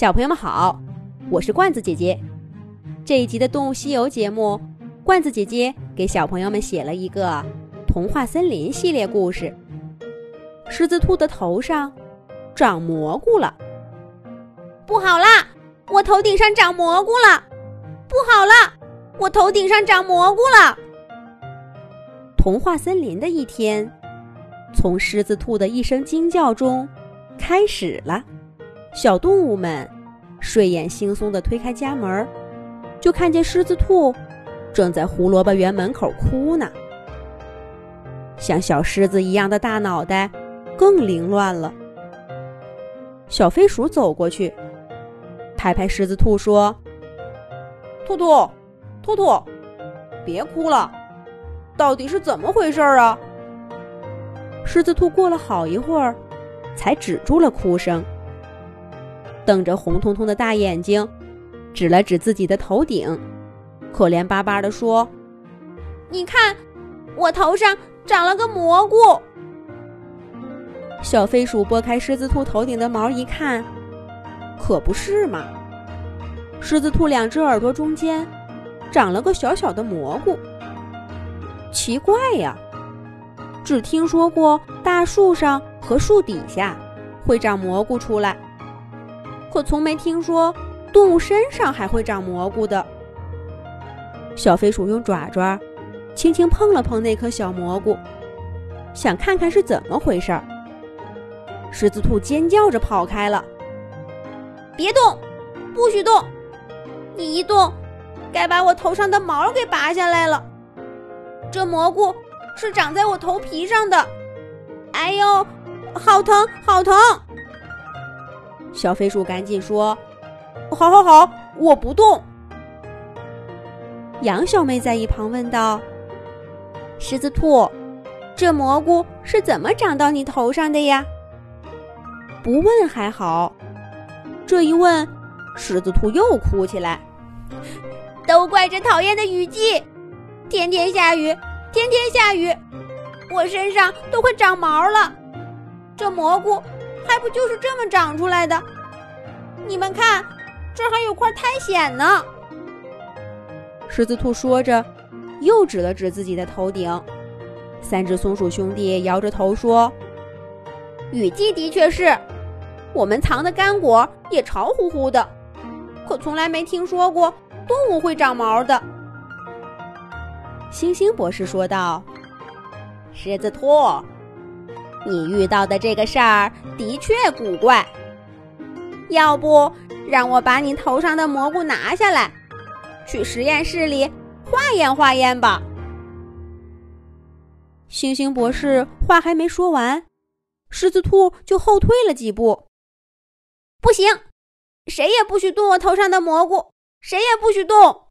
小朋友们好，我是罐子姐姐。这一集的《动物西游》节目，罐子姐姐给小朋友们写了一个童话森林系列故事。狮子兔的头上长蘑菇了，不好啦！我头顶上长蘑菇了，不好啦！我头顶上长蘑菇了。童话森林的一天，从狮子兔的一声惊叫中开始了。小动物们睡眼惺忪地推开家门，就看见狮子兔正在胡萝卜园门口哭呢。像小狮子一样的大脑袋更凌乱了。小飞鼠走过去，拍拍狮子兔说：“兔兔，兔兔，别哭了，到底是怎么回事啊？”狮子兔过了好一会儿，才止住了哭声。瞪着红彤彤的大眼睛，指了指自己的头顶，可怜巴巴地说：“你看，我头上长了个蘑菇。”小飞鼠拨开狮子兔头顶的毛一看，可不是嘛！狮子兔两只耳朵中间长了个小小的蘑菇。奇怪呀，只听说过大树上和树底下会长蘑菇出来。可从没听说动物身上还会长蘑菇的。小飞鼠用爪爪轻轻碰了碰那颗小蘑菇，想看看是怎么回事儿。狮子兔尖叫着跑开了。别动，不许动！你一动，该把我头上的毛给拔下来了。这蘑菇是长在我头皮上的。哎呦，好疼，好疼！小飞鼠赶紧说：“好，好，好，我不动。”杨小妹在一旁问道：“狮子兔，这蘑菇是怎么长到你头上的呀？”不问还好，这一问，狮子兔又哭起来：“都怪这讨厌的雨季，天天下雨，天天下雨，我身上都快长毛了。这蘑菇……”还不就是这么长出来的？你们看，这还有块苔藓呢。狮子兔说着，又指了指自己的头顶。三只松鼠兄弟摇着头说：“雨季的确是，我们藏的干果也潮乎乎的，可从来没听说过动物会长毛的。”星星博士说道：“狮子兔。”你遇到的这个事儿的确古怪，要不让我把你头上的蘑菇拿下来，去实验室里化验化验吧。星星博士话还没说完，狮子兔就后退了几步。不行，谁也不许动我头上的蘑菇，谁也不许动。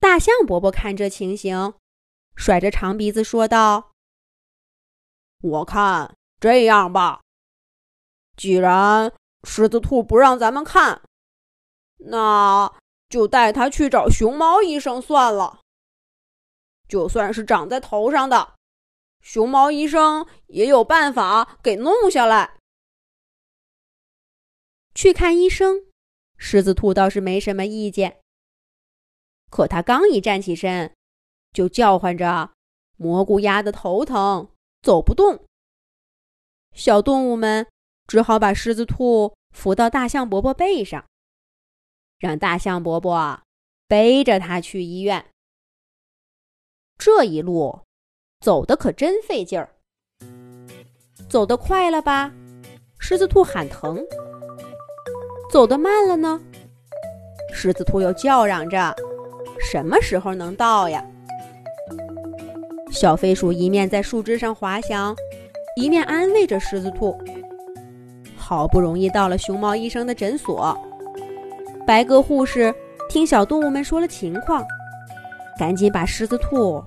大象伯伯看这情形，甩着长鼻子说道。我看这样吧，既然狮子兔不让咱们看，那就带他去找熊猫医生算了。就算是长在头上的，熊猫医生也有办法给弄下来。去看医生，狮子兔倒是没什么意见。可他刚一站起身，就叫唤着：“蘑菇压的头疼。”走不动，小动物们只好把狮子兔扶到大象伯伯背上，让大象伯伯背着它去医院。这一路走的可真费劲儿，走得快了吧，狮子兔喊疼；走得慢了呢，狮子兔又叫嚷着：“什么时候能到呀？”小飞鼠一面在树枝上滑翔，一面安慰着狮子兔。好不容易到了熊猫医生的诊所，白鸽护士听小动物们说了情况，赶紧把狮子兔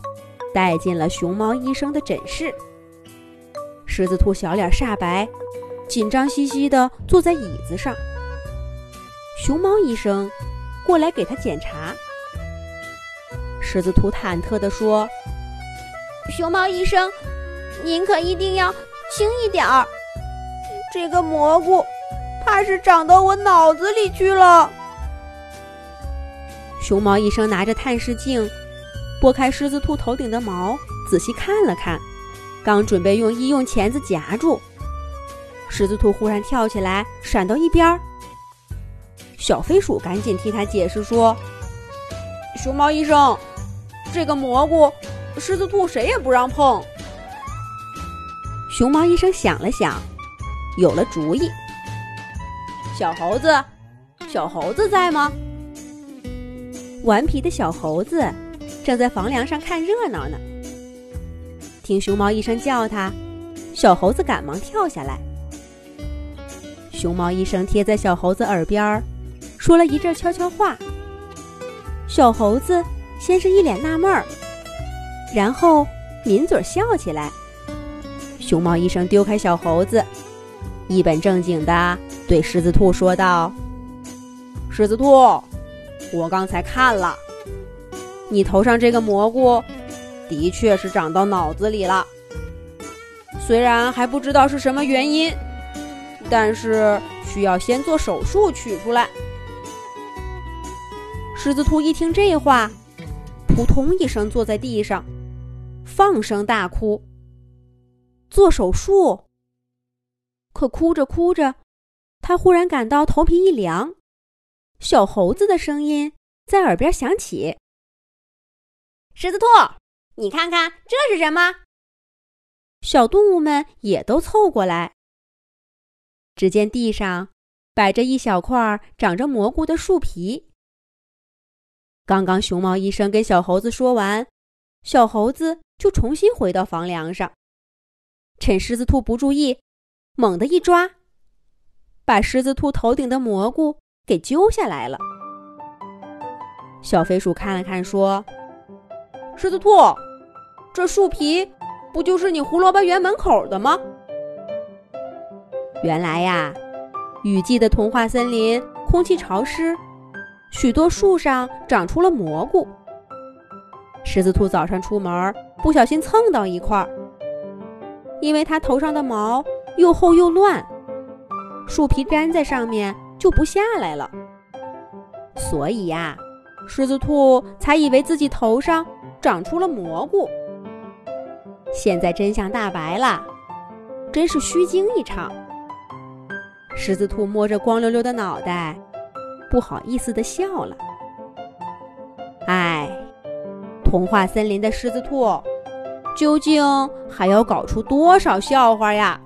带进了熊猫医生的诊室。狮子兔小脸煞白，紧张兮兮地坐在椅子上。熊猫医生过来给他检查。狮子兔忐忑地说。熊猫医生，您可一定要轻一点儿，这个蘑菇怕是长到我脑子里去了。熊猫医生拿着探视镜，拨开狮子兔头顶的毛，仔细看了看，刚准备用医用钳子夹住，狮子兔忽然跳起来，闪到一边儿。小飞鼠赶紧替他解释说：“熊猫医生，这个蘑菇，狮子兔谁也不让碰。”熊猫医生想了想，有了主意。小猴子，小猴子在吗？顽皮的小猴子正在房梁上看热闹呢。听熊猫医生叫他，小猴子赶忙跳下来。熊猫医生贴在小猴子耳边说了一阵悄悄话。小猴子先是一脸纳闷儿，然后抿嘴笑起来。熊猫医生丢开小猴子，一本正经的对狮子兔说道：“狮子兔。”我刚才看了，你头上这个蘑菇，的确是长到脑子里了。虽然还不知道是什么原因，但是需要先做手术取出来。狮子兔一听这话，扑通一声坐在地上，放声大哭。做手术？可哭着哭着，他忽然感到头皮一凉。小猴子的声音在耳边响起：“狮子兔，你看看这是什么？”小动物们也都凑过来。只见地上摆着一小块长着蘑菇的树皮。刚刚熊猫医生跟小猴子说完，小猴子就重新回到房梁上，趁狮子兔不注意，猛地一抓，把狮子兔头顶的蘑菇。给揪下来了。小飞鼠看了看，说：“狮子兔，这树皮不就是你胡萝卜园门口的吗？”原来呀，雨季的童话森林空气潮湿，许多树上长出了蘑菇。狮子兔早上出门不小心蹭到一块儿，因为它头上的毛又厚又乱，树皮粘在上面。就不下来了，所以呀，狮子兔才以为自己头上长出了蘑菇。现在真相大白了，真是虚惊一场。狮子兔摸着光溜溜的脑袋，不好意思的笑了。哎，童话森林的狮子兔，究竟还要搞出多少笑话呀？